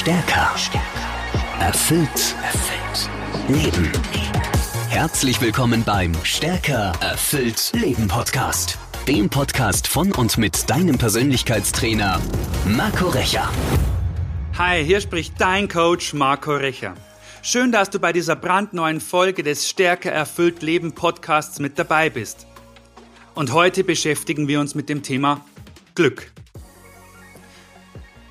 Stärker. Erfüllt. Erfüllt. Leben. Herzlich willkommen beim Stärker. Erfüllt. Leben Podcast. Dem Podcast von und mit deinem Persönlichkeitstrainer Marco Recher. Hi, hier spricht dein Coach Marco Recher. Schön, dass du bei dieser brandneuen Folge des Stärker erfüllt Leben Podcasts mit dabei bist. Und heute beschäftigen wir uns mit dem Thema Glück.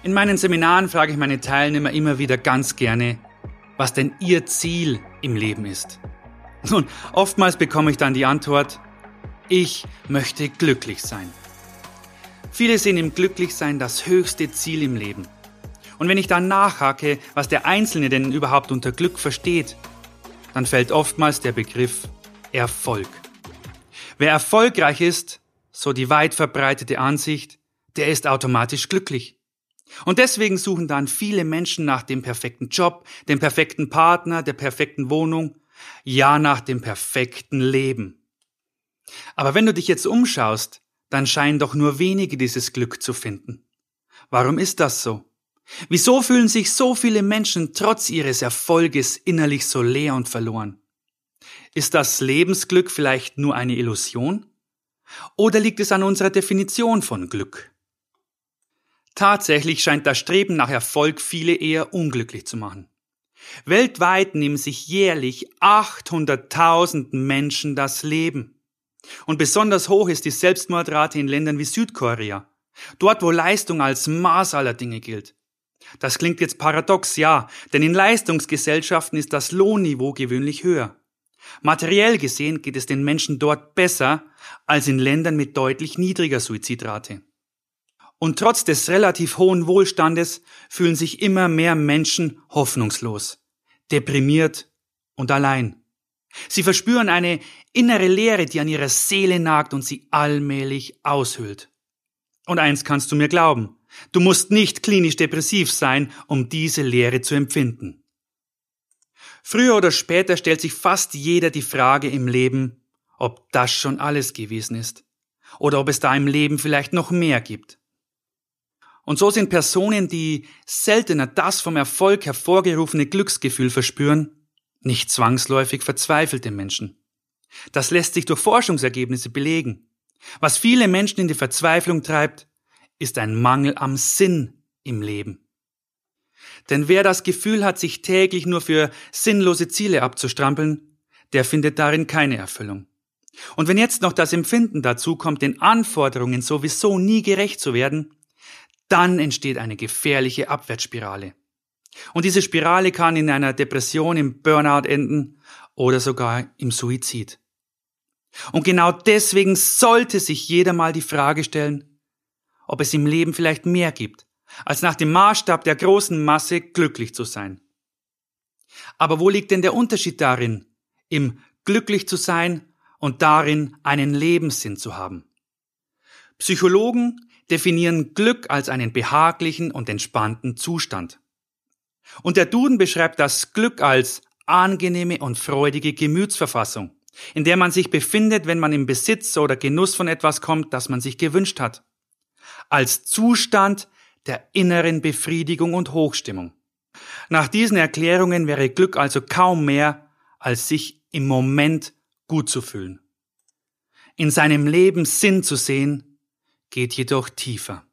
In meinen Seminaren frage ich meine Teilnehmer immer wieder ganz gerne, was denn ihr Ziel im Leben ist. Nun, oftmals bekomme ich dann die Antwort, ich möchte glücklich sein. Viele sehen im Glücklichsein das höchste Ziel im Leben. Und wenn ich dann nachhake, was der Einzelne denn überhaupt unter Glück versteht, dann fällt oftmals der Begriff Erfolg. Wer erfolgreich ist, so die weit verbreitete Ansicht, der ist automatisch glücklich. Und deswegen suchen dann viele Menschen nach dem perfekten Job, dem perfekten Partner, der perfekten Wohnung, ja nach dem perfekten Leben. Aber wenn du dich jetzt umschaust, dann scheinen doch nur wenige dieses Glück zu finden. Warum ist das so? Wieso fühlen sich so viele Menschen trotz ihres Erfolges innerlich so leer und verloren? Ist das Lebensglück vielleicht nur eine Illusion? Oder liegt es an unserer Definition von Glück? Tatsächlich scheint das Streben nach Erfolg viele eher unglücklich zu machen. Weltweit nehmen sich jährlich 800.000 Menschen das Leben. Und besonders hoch ist die Selbstmordrate in Ländern wie Südkorea. Dort, wo Leistung als Maß aller Dinge gilt. Das klingt jetzt paradox, ja, denn in Leistungsgesellschaften ist das Lohnniveau gewöhnlich höher. Materiell gesehen geht es den Menschen dort besser als in Ländern mit deutlich niedriger Suizidrate. Und trotz des relativ hohen Wohlstandes fühlen sich immer mehr Menschen hoffnungslos, deprimiert und allein. Sie verspüren eine innere Leere, die an ihrer Seele nagt und sie allmählich aushöhlt. Und eins kannst du mir glauben, du musst nicht klinisch depressiv sein, um diese Leere zu empfinden. Früher oder später stellt sich fast jeder die Frage im Leben, ob das schon alles gewesen ist oder ob es da im Leben vielleicht noch mehr gibt. Und so sind Personen, die seltener das vom Erfolg hervorgerufene Glücksgefühl verspüren, nicht zwangsläufig verzweifelte Menschen. Das lässt sich durch Forschungsergebnisse belegen. Was viele Menschen in die Verzweiflung treibt, ist ein Mangel am Sinn im Leben. Denn wer das Gefühl hat, sich täglich nur für sinnlose Ziele abzustrampeln, der findet darin keine Erfüllung. Und wenn jetzt noch das Empfinden dazu kommt, den Anforderungen sowieso nie gerecht zu werden, dann entsteht eine gefährliche Abwärtsspirale. Und diese Spirale kann in einer Depression, im Burnout enden oder sogar im Suizid. Und genau deswegen sollte sich jeder mal die Frage stellen, ob es im Leben vielleicht mehr gibt, als nach dem Maßstab der großen Masse glücklich zu sein. Aber wo liegt denn der Unterschied darin, im glücklich zu sein und darin einen Lebenssinn zu haben? Psychologen definieren Glück als einen behaglichen und entspannten Zustand. Und der Duden beschreibt das Glück als angenehme und freudige Gemütsverfassung, in der man sich befindet, wenn man im Besitz oder Genuss von etwas kommt, das man sich gewünscht hat. Als Zustand der inneren Befriedigung und Hochstimmung. Nach diesen Erklärungen wäre Glück also kaum mehr, als sich im Moment gut zu fühlen. In seinem Leben Sinn zu sehen geht jedoch tiefer.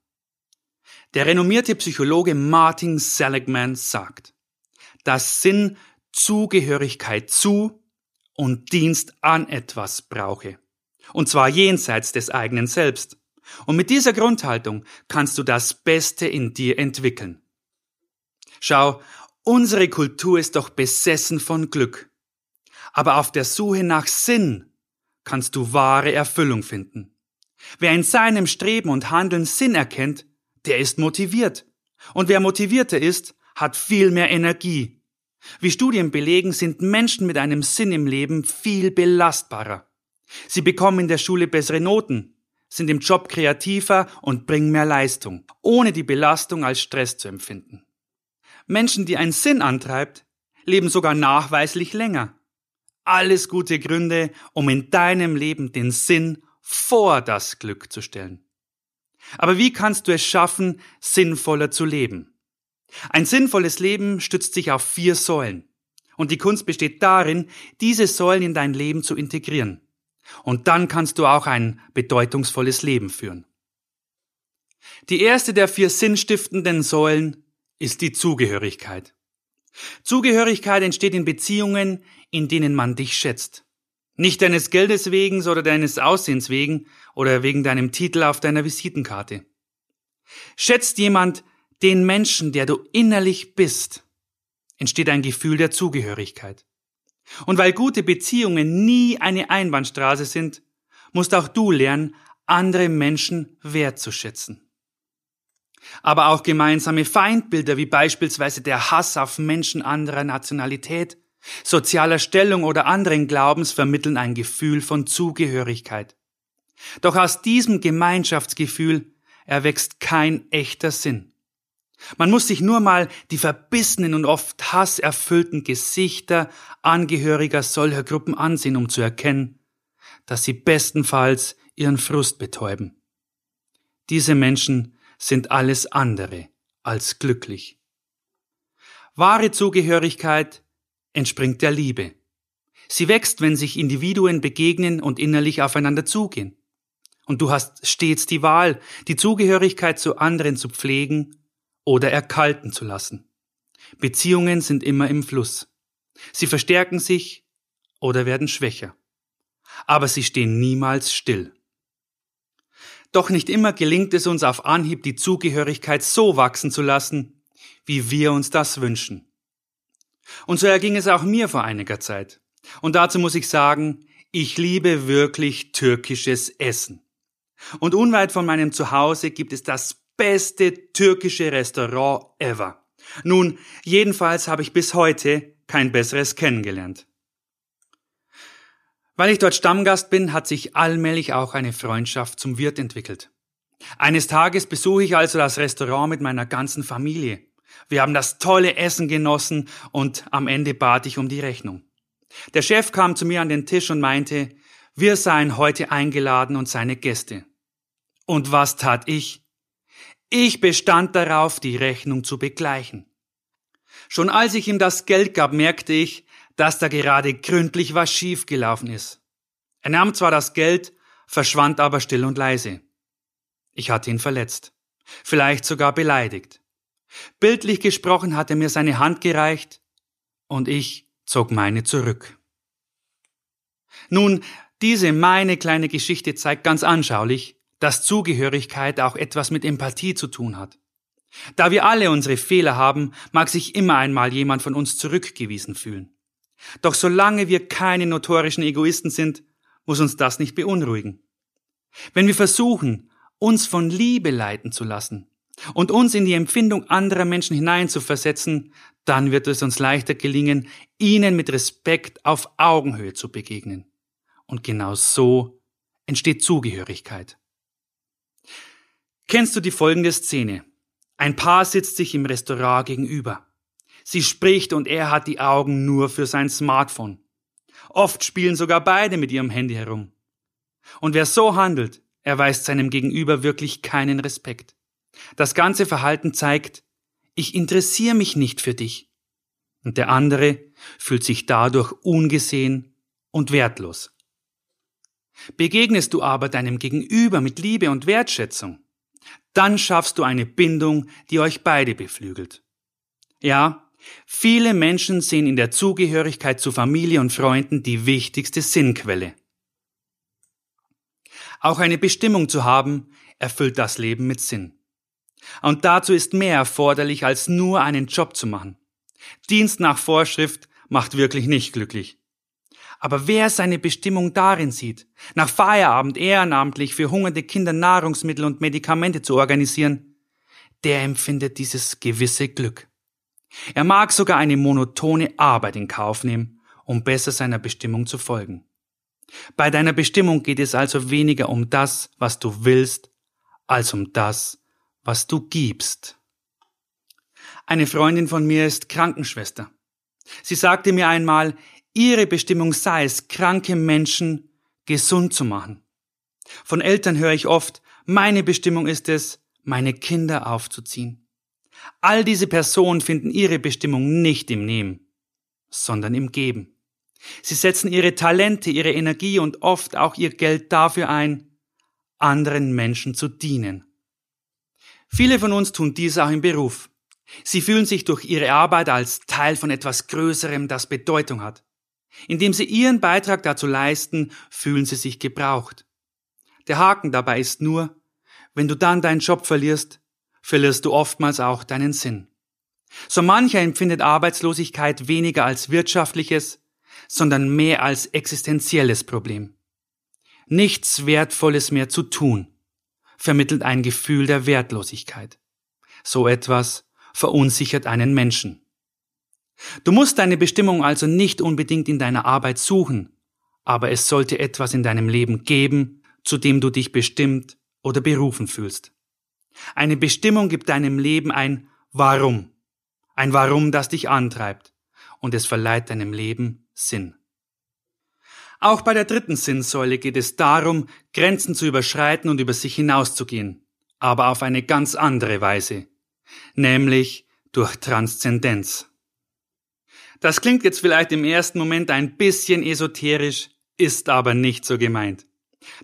Der renommierte Psychologe Martin Seligman sagt, dass Sinn Zugehörigkeit zu und Dienst an etwas brauche. Und zwar jenseits des eigenen Selbst. Und mit dieser Grundhaltung kannst du das Beste in dir entwickeln. Schau, unsere Kultur ist doch besessen von Glück. Aber auf der Suche nach Sinn kannst du wahre Erfüllung finden. Wer in seinem Streben und Handeln Sinn erkennt, der ist motiviert. Und wer motivierter ist, hat viel mehr Energie. Wie Studien belegen, sind Menschen mit einem Sinn im Leben viel belastbarer. Sie bekommen in der Schule bessere Noten, sind im Job kreativer und bringen mehr Leistung, ohne die Belastung als Stress zu empfinden. Menschen, die einen Sinn antreibt, leben sogar nachweislich länger. Alles gute Gründe, um in deinem Leben den Sinn vor das Glück zu stellen. Aber wie kannst du es schaffen, sinnvoller zu leben? Ein sinnvolles Leben stützt sich auf vier Säulen. Und die Kunst besteht darin, diese Säulen in dein Leben zu integrieren. Und dann kannst du auch ein bedeutungsvolles Leben führen. Die erste der vier sinnstiftenden Säulen ist die Zugehörigkeit. Zugehörigkeit entsteht in Beziehungen, in denen man dich schätzt. Nicht deines Geldes wegen oder deines Aussehens wegen oder wegen deinem Titel auf deiner Visitenkarte. Schätzt jemand den Menschen, der du innerlich bist, entsteht ein Gefühl der Zugehörigkeit. Und weil gute Beziehungen nie eine Einbahnstraße sind, musst auch du lernen, andere Menschen wertzuschätzen. Aber auch gemeinsame Feindbilder wie beispielsweise der Hass auf Menschen anderer Nationalität, sozialer Stellung oder anderen Glaubens vermitteln ein Gefühl von Zugehörigkeit. Doch aus diesem Gemeinschaftsgefühl erwächst kein echter Sinn. Man muss sich nur mal die verbissenen und oft hasserfüllten Gesichter Angehöriger solcher Gruppen ansehen, um zu erkennen, dass sie bestenfalls ihren Frust betäuben. Diese Menschen sind alles andere als glücklich. Wahre Zugehörigkeit entspringt der Liebe. Sie wächst, wenn sich Individuen begegnen und innerlich aufeinander zugehen. Und du hast stets die Wahl, die Zugehörigkeit zu anderen zu pflegen oder erkalten zu lassen. Beziehungen sind immer im Fluss. Sie verstärken sich oder werden schwächer. Aber sie stehen niemals still. Doch nicht immer gelingt es uns auf Anhieb, die Zugehörigkeit so wachsen zu lassen, wie wir uns das wünschen. Und so erging es auch mir vor einiger Zeit. Und dazu muss ich sagen, ich liebe wirklich türkisches Essen. Und unweit von meinem Zuhause gibt es das beste türkische Restaurant ever. Nun, jedenfalls habe ich bis heute kein besseres kennengelernt. Weil ich dort Stammgast bin, hat sich allmählich auch eine Freundschaft zum Wirt entwickelt. Eines Tages besuche ich also das Restaurant mit meiner ganzen Familie. Wir haben das tolle Essen genossen und am Ende bat ich um die Rechnung. Der Chef kam zu mir an den Tisch und meinte, wir seien heute eingeladen und seine Gäste. Und was tat ich? Ich bestand darauf, die Rechnung zu begleichen. Schon als ich ihm das Geld gab, merkte ich, dass da gerade gründlich was schiefgelaufen ist. Er nahm zwar das Geld, verschwand aber still und leise. Ich hatte ihn verletzt, vielleicht sogar beleidigt. Bildlich gesprochen hat er mir seine Hand gereicht und ich zog meine zurück. Nun, diese meine kleine Geschichte zeigt ganz anschaulich, dass Zugehörigkeit auch etwas mit Empathie zu tun hat. Da wir alle unsere Fehler haben, mag sich immer einmal jemand von uns zurückgewiesen fühlen. Doch solange wir keine notorischen Egoisten sind, muss uns das nicht beunruhigen. Wenn wir versuchen, uns von Liebe leiten zu lassen und uns in die Empfindung anderer Menschen hineinzuversetzen, dann wird es uns leichter gelingen, ihnen mit Respekt auf Augenhöhe zu begegnen. Und genau so entsteht Zugehörigkeit. Kennst du die folgende Szene? Ein Paar sitzt sich im Restaurant gegenüber. Sie spricht und er hat die Augen nur für sein Smartphone. Oft spielen sogar beide mit ihrem Handy herum. Und wer so handelt, erweist seinem Gegenüber wirklich keinen Respekt. Das ganze Verhalten zeigt, ich interessiere mich nicht für dich. Und der andere fühlt sich dadurch ungesehen und wertlos. Begegnest du aber deinem Gegenüber mit Liebe und Wertschätzung, dann schaffst du eine Bindung, die euch beide beflügelt. Ja, viele Menschen sehen in der Zugehörigkeit zu Familie und Freunden die wichtigste Sinnquelle. Auch eine Bestimmung zu haben, erfüllt das Leben mit Sinn. Und dazu ist mehr erforderlich, als nur einen Job zu machen. Dienst nach Vorschrift macht wirklich nicht glücklich. Aber wer seine Bestimmung darin sieht, nach Feierabend ehrenamtlich für hungernde Kinder Nahrungsmittel und Medikamente zu organisieren, der empfindet dieses gewisse Glück. Er mag sogar eine monotone Arbeit in Kauf nehmen, um besser seiner Bestimmung zu folgen. Bei deiner Bestimmung geht es also weniger um das, was du willst, als um das, was du gibst. Eine Freundin von mir ist Krankenschwester. Sie sagte mir einmal, Ihre Bestimmung sei es, kranke Menschen gesund zu machen. Von Eltern höre ich oft, meine Bestimmung ist es, meine Kinder aufzuziehen. All diese Personen finden ihre Bestimmung nicht im Nehmen, sondern im Geben. Sie setzen ihre Talente, ihre Energie und oft auch ihr Geld dafür ein, anderen Menschen zu dienen. Viele von uns tun dies auch im Beruf. Sie fühlen sich durch ihre Arbeit als Teil von etwas Größerem, das Bedeutung hat. Indem sie ihren Beitrag dazu leisten, fühlen sie sich gebraucht. Der Haken dabei ist nur, wenn du dann deinen Job verlierst, verlierst du oftmals auch deinen Sinn. So mancher empfindet Arbeitslosigkeit weniger als wirtschaftliches, sondern mehr als existenzielles Problem. Nichts Wertvolles mehr zu tun, vermittelt ein Gefühl der Wertlosigkeit. So etwas verunsichert einen Menschen. Du musst deine Bestimmung also nicht unbedingt in deiner Arbeit suchen, aber es sollte etwas in deinem Leben geben, zu dem du dich bestimmt oder berufen fühlst. Eine Bestimmung gibt deinem Leben ein Warum, ein Warum, das dich antreibt, und es verleiht deinem Leben Sinn. Auch bei der dritten Sinnsäule geht es darum, Grenzen zu überschreiten und über sich hinauszugehen, aber auf eine ganz andere Weise, nämlich durch Transzendenz. Das klingt jetzt vielleicht im ersten Moment ein bisschen esoterisch, ist aber nicht so gemeint.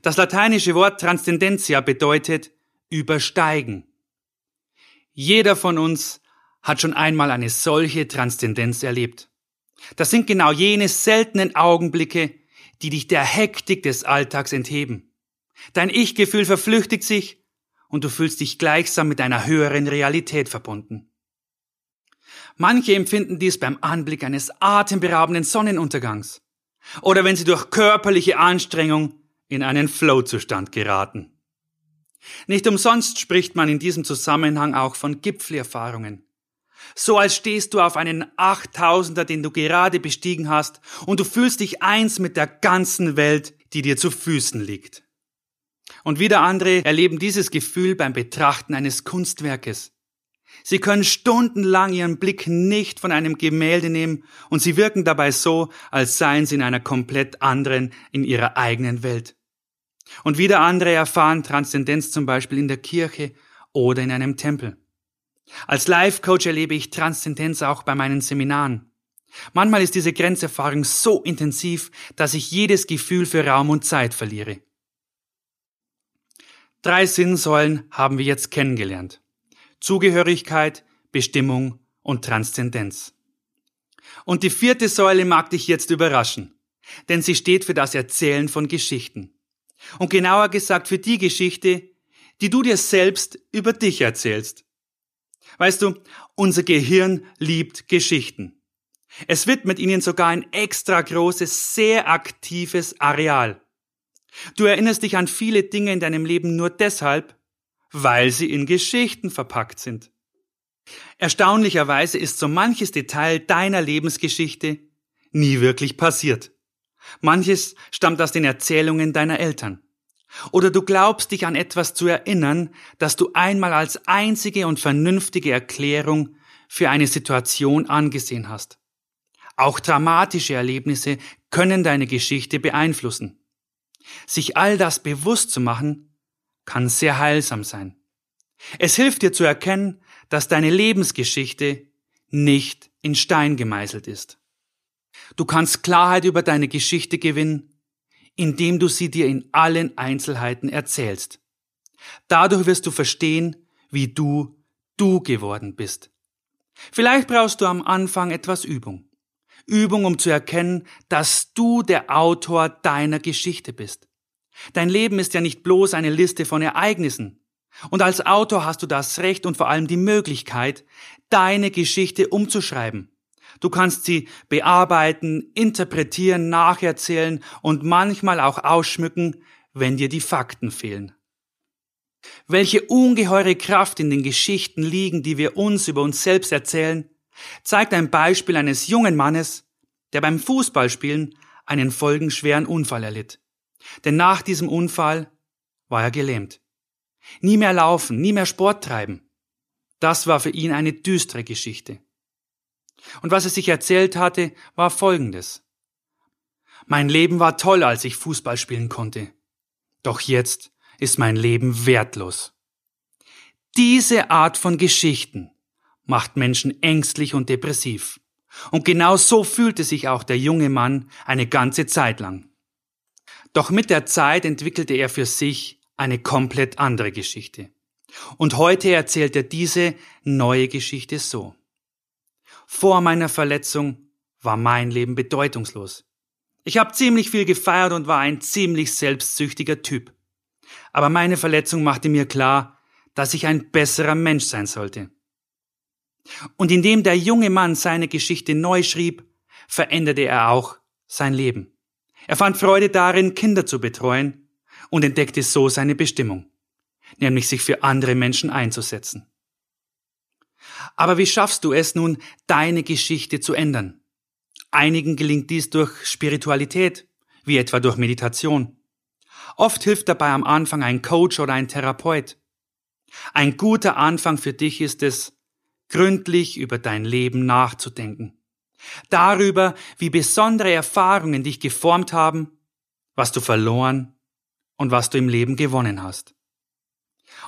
Das lateinische Wort Transzendentia bedeutet übersteigen. Jeder von uns hat schon einmal eine solche Transzendenz erlebt. Das sind genau jene seltenen Augenblicke, die dich der Hektik des Alltags entheben. Dein Ich-Gefühl verflüchtigt sich und du fühlst dich gleichsam mit einer höheren Realität verbunden. Manche empfinden dies beim Anblick eines atemberaubenden Sonnenuntergangs oder wenn sie durch körperliche Anstrengung in einen Flow-Zustand geraten. Nicht umsonst spricht man in diesem Zusammenhang auch von Gipfelerfahrungen. So als stehst du auf einen Achttausender, den du gerade bestiegen hast, und du fühlst dich eins mit der ganzen Welt, die dir zu Füßen liegt. Und wieder andere erleben dieses Gefühl beim Betrachten eines Kunstwerkes. Sie können stundenlang ihren Blick nicht von einem Gemälde nehmen und sie wirken dabei so, als seien sie in einer komplett anderen, in ihrer eigenen Welt. Und wieder andere erfahren Transzendenz zum Beispiel in der Kirche oder in einem Tempel. Als Life-Coach erlebe ich Transzendenz auch bei meinen Seminaren. Manchmal ist diese Grenzerfahrung so intensiv, dass ich jedes Gefühl für Raum und Zeit verliere. Drei Sinnsäulen haben wir jetzt kennengelernt. Zugehörigkeit, Bestimmung und Transzendenz. Und die vierte Säule mag dich jetzt überraschen, denn sie steht für das Erzählen von Geschichten. Und genauer gesagt für die Geschichte, die du dir selbst über dich erzählst. Weißt du, unser Gehirn liebt Geschichten. Es widmet ihnen sogar ein extra großes, sehr aktives Areal. Du erinnerst dich an viele Dinge in deinem Leben nur deshalb, weil sie in Geschichten verpackt sind. Erstaunlicherweise ist so manches Detail deiner Lebensgeschichte nie wirklich passiert. Manches stammt aus den Erzählungen deiner Eltern. Oder du glaubst dich an etwas zu erinnern, das du einmal als einzige und vernünftige Erklärung für eine Situation angesehen hast. Auch dramatische Erlebnisse können deine Geschichte beeinflussen. Sich all das bewusst zu machen, kann sehr heilsam sein. Es hilft dir zu erkennen, dass deine Lebensgeschichte nicht in Stein gemeißelt ist. Du kannst Klarheit über deine Geschichte gewinnen, indem du sie dir in allen Einzelheiten erzählst. Dadurch wirst du verstehen, wie du du geworden bist. Vielleicht brauchst du am Anfang etwas Übung. Übung, um zu erkennen, dass du der Autor deiner Geschichte bist. Dein Leben ist ja nicht bloß eine Liste von Ereignissen. Und als Autor hast du das Recht und vor allem die Möglichkeit, deine Geschichte umzuschreiben. Du kannst sie bearbeiten, interpretieren, nacherzählen und manchmal auch ausschmücken, wenn dir die Fakten fehlen. Welche ungeheure Kraft in den Geschichten liegen, die wir uns über uns selbst erzählen, zeigt ein Beispiel eines jungen Mannes, der beim Fußballspielen einen folgenschweren Unfall erlitt. Denn nach diesem Unfall war er gelähmt. Nie mehr laufen, nie mehr Sport treiben. Das war für ihn eine düstere Geschichte. Und was er sich erzählt hatte, war Folgendes. Mein Leben war toll, als ich Fußball spielen konnte. Doch jetzt ist mein Leben wertlos. Diese Art von Geschichten macht Menschen ängstlich und depressiv. Und genau so fühlte sich auch der junge Mann eine ganze Zeit lang. Doch mit der Zeit entwickelte er für sich eine komplett andere Geschichte. Und heute erzählt er diese neue Geschichte so. Vor meiner Verletzung war mein Leben bedeutungslos. Ich habe ziemlich viel gefeiert und war ein ziemlich selbstsüchtiger Typ. Aber meine Verletzung machte mir klar, dass ich ein besserer Mensch sein sollte. Und indem der junge Mann seine Geschichte neu schrieb, veränderte er auch sein Leben. Er fand Freude darin, Kinder zu betreuen und entdeckte so seine Bestimmung, nämlich sich für andere Menschen einzusetzen. Aber wie schaffst du es nun, deine Geschichte zu ändern? Einigen gelingt dies durch Spiritualität, wie etwa durch Meditation. Oft hilft dabei am Anfang ein Coach oder ein Therapeut. Ein guter Anfang für dich ist es, gründlich über dein Leben nachzudenken. Darüber, wie besondere Erfahrungen dich geformt haben, was du verloren und was du im Leben gewonnen hast.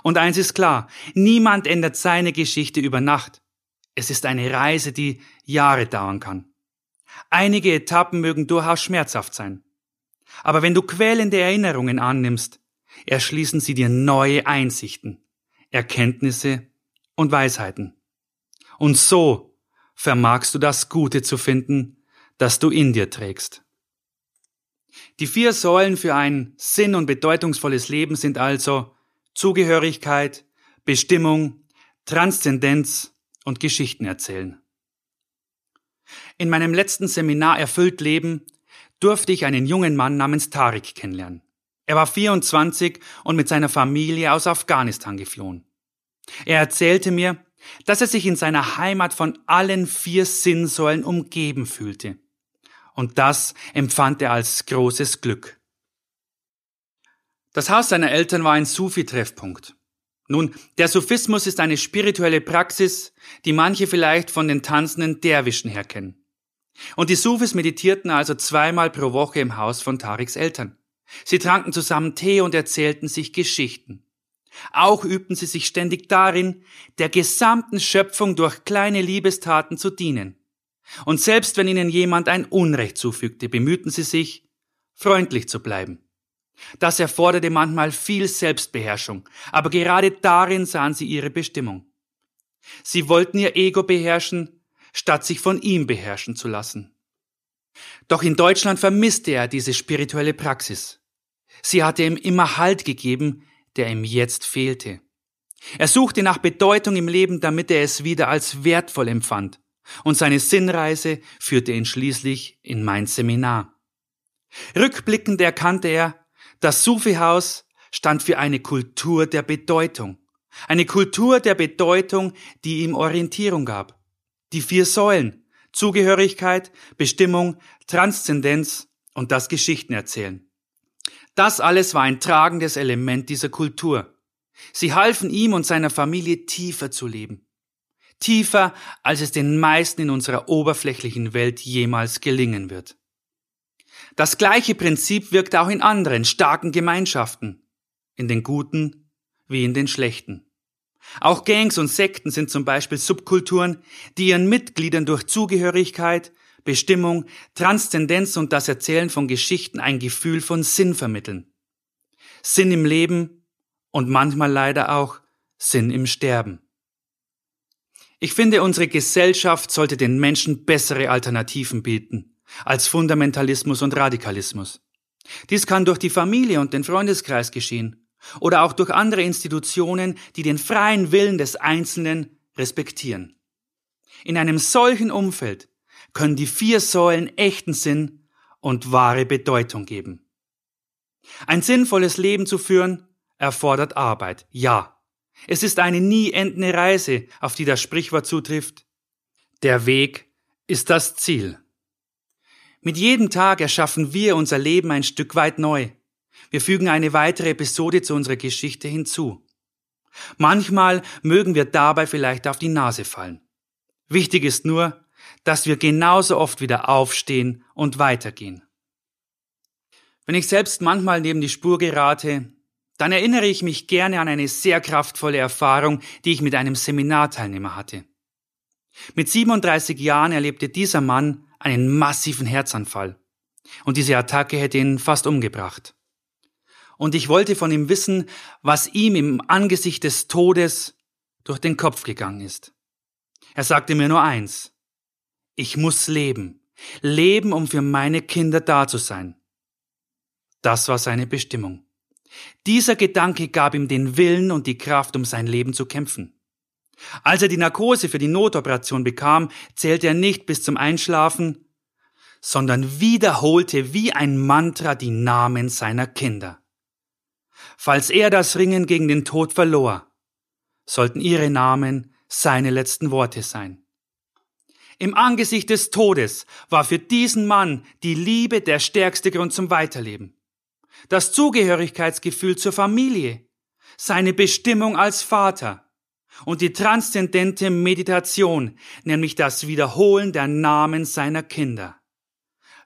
Und eins ist klar, niemand ändert seine Geschichte über Nacht. Es ist eine Reise, die Jahre dauern kann. Einige Etappen mögen durchaus schmerzhaft sein. Aber wenn du quälende Erinnerungen annimmst, erschließen sie dir neue Einsichten, Erkenntnisse und Weisheiten. Und so vermagst du das Gute zu finden, das du in dir trägst. Die vier Säulen für ein sinn- und bedeutungsvolles Leben sind also Zugehörigkeit, Bestimmung, Transzendenz und Geschichten erzählen. In meinem letzten Seminar Erfüllt Leben durfte ich einen jungen Mann namens Tariq kennenlernen. Er war 24 und mit seiner Familie aus Afghanistan geflohen. Er erzählte mir, dass er sich in seiner Heimat von allen vier Sinnsäulen umgeben fühlte. Und das empfand er als großes Glück. Das Haus seiner Eltern war ein Sufi-Treffpunkt. Nun, der Sufismus ist eine spirituelle Praxis, die manche vielleicht von den tanzenden Derwischen her kennen. Und die Sufis meditierten also zweimal pro Woche im Haus von Tariks Eltern. Sie tranken zusammen Tee und erzählten sich Geschichten. Auch übten sie sich ständig darin, der gesamten Schöpfung durch kleine Liebestaten zu dienen. Und selbst wenn ihnen jemand ein Unrecht zufügte, bemühten sie sich, freundlich zu bleiben. Das erforderte manchmal viel Selbstbeherrschung, aber gerade darin sahen sie ihre Bestimmung. Sie wollten ihr Ego beherrschen, statt sich von ihm beherrschen zu lassen. Doch in Deutschland vermisste er diese spirituelle Praxis. Sie hatte ihm immer Halt gegeben, der ihm jetzt fehlte. Er suchte nach Bedeutung im Leben, damit er es wieder als wertvoll empfand, und seine Sinnreise führte ihn schließlich in mein Seminar. Rückblickend erkannte er, das Sufi-Haus stand für eine Kultur der Bedeutung, eine Kultur der Bedeutung, die ihm Orientierung gab. Die vier Säulen Zugehörigkeit, Bestimmung, Transzendenz und das Geschichtenerzählen. Das alles war ein tragendes Element dieser Kultur. Sie halfen ihm und seiner Familie tiefer zu leben. Tiefer, als es den meisten in unserer oberflächlichen Welt jemals gelingen wird. Das gleiche Prinzip wirkt auch in anderen starken Gemeinschaften, in den guten wie in den schlechten. Auch Gangs und Sekten sind zum Beispiel Subkulturen, die ihren Mitgliedern durch Zugehörigkeit, Bestimmung, Transzendenz und das Erzählen von Geschichten ein Gefühl von Sinn vermitteln. Sinn im Leben und manchmal leider auch Sinn im Sterben. Ich finde, unsere Gesellschaft sollte den Menschen bessere Alternativen bieten als Fundamentalismus und Radikalismus. Dies kann durch die Familie und den Freundeskreis geschehen oder auch durch andere Institutionen, die den freien Willen des Einzelnen respektieren. In einem solchen Umfeld können die vier Säulen echten Sinn und wahre Bedeutung geben. Ein sinnvolles Leben zu führen erfordert Arbeit, ja. Es ist eine nie endende Reise, auf die das Sprichwort zutrifft. Der Weg ist das Ziel. Mit jedem Tag erschaffen wir unser Leben ein Stück weit neu. Wir fügen eine weitere Episode zu unserer Geschichte hinzu. Manchmal mögen wir dabei vielleicht auf die Nase fallen. Wichtig ist nur, dass wir genauso oft wieder aufstehen und weitergehen. Wenn ich selbst manchmal neben die Spur gerate, dann erinnere ich mich gerne an eine sehr kraftvolle Erfahrung, die ich mit einem Seminarteilnehmer hatte. Mit 37 Jahren erlebte dieser Mann einen massiven Herzanfall. Und diese Attacke hätte ihn fast umgebracht. Und ich wollte von ihm wissen, was ihm im Angesicht des Todes durch den Kopf gegangen ist. Er sagte mir nur eins. Ich muss leben. Leben, um für meine Kinder da zu sein. Das war seine Bestimmung. Dieser Gedanke gab ihm den Willen und die Kraft, um sein Leben zu kämpfen. Als er die Narkose für die Notoperation bekam, zählte er nicht bis zum Einschlafen, sondern wiederholte wie ein Mantra die Namen seiner Kinder. Falls er das Ringen gegen den Tod verlor, sollten ihre Namen seine letzten Worte sein. Im Angesicht des Todes war für diesen Mann die Liebe der stärkste Grund zum Weiterleben. Das Zugehörigkeitsgefühl zur Familie, seine Bestimmung als Vater und die transzendente Meditation, nämlich das Wiederholen der Namen seiner Kinder.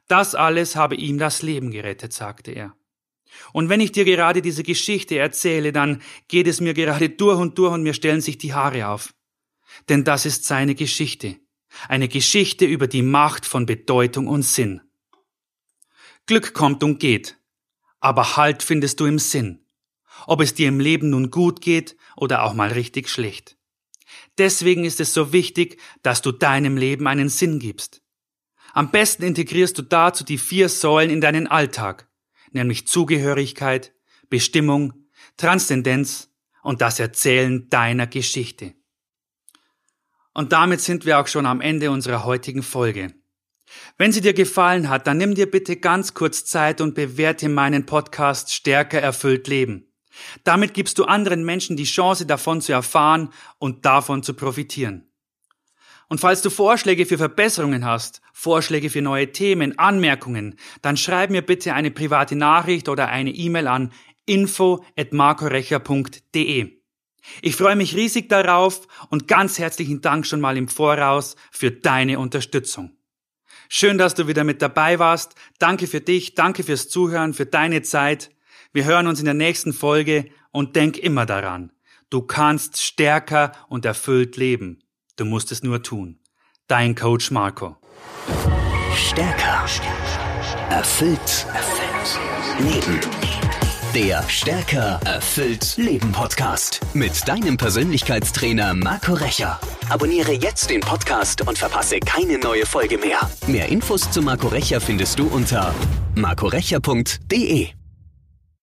Das alles habe ihm das Leben gerettet, sagte er. Und wenn ich dir gerade diese Geschichte erzähle, dann geht es mir gerade durch und durch und mir stellen sich die Haare auf. Denn das ist seine Geschichte. Eine Geschichte über die Macht von Bedeutung und Sinn. Glück kommt und geht, aber Halt findest du im Sinn. Ob es dir im Leben nun gut geht oder auch mal richtig schlecht. Deswegen ist es so wichtig, dass du deinem Leben einen Sinn gibst. Am besten integrierst du dazu die vier Säulen in deinen Alltag, nämlich Zugehörigkeit, Bestimmung, Transzendenz und das Erzählen deiner Geschichte. Und damit sind wir auch schon am Ende unserer heutigen Folge. Wenn sie dir gefallen hat, dann nimm dir bitte ganz kurz Zeit und bewerte meinen Podcast Stärker erfüllt Leben. Damit gibst du anderen Menschen die Chance davon zu erfahren und davon zu profitieren. Und falls du Vorschläge für Verbesserungen hast, Vorschläge für neue Themen, Anmerkungen, dann schreib mir bitte eine private Nachricht oder eine E-Mail an info@markorecher.de. Ich freue mich riesig darauf und ganz herzlichen Dank schon mal im Voraus für deine Unterstützung. Schön, dass du wieder mit dabei warst. Danke für dich, danke fürs Zuhören, für deine Zeit. Wir hören uns in der nächsten Folge und denk immer daran. Du kannst stärker und erfüllt leben. Du musst es nur tun. Dein Coach Marco. Stärker. Erfüllt. Erfüllt. Leben. Der Stärker erfüllt Leben Podcast mit deinem Persönlichkeitstrainer Marco Recher. Abonniere jetzt den Podcast und verpasse keine neue Folge mehr. Mehr Infos zu Marco Recher findest du unter marcorecher.de.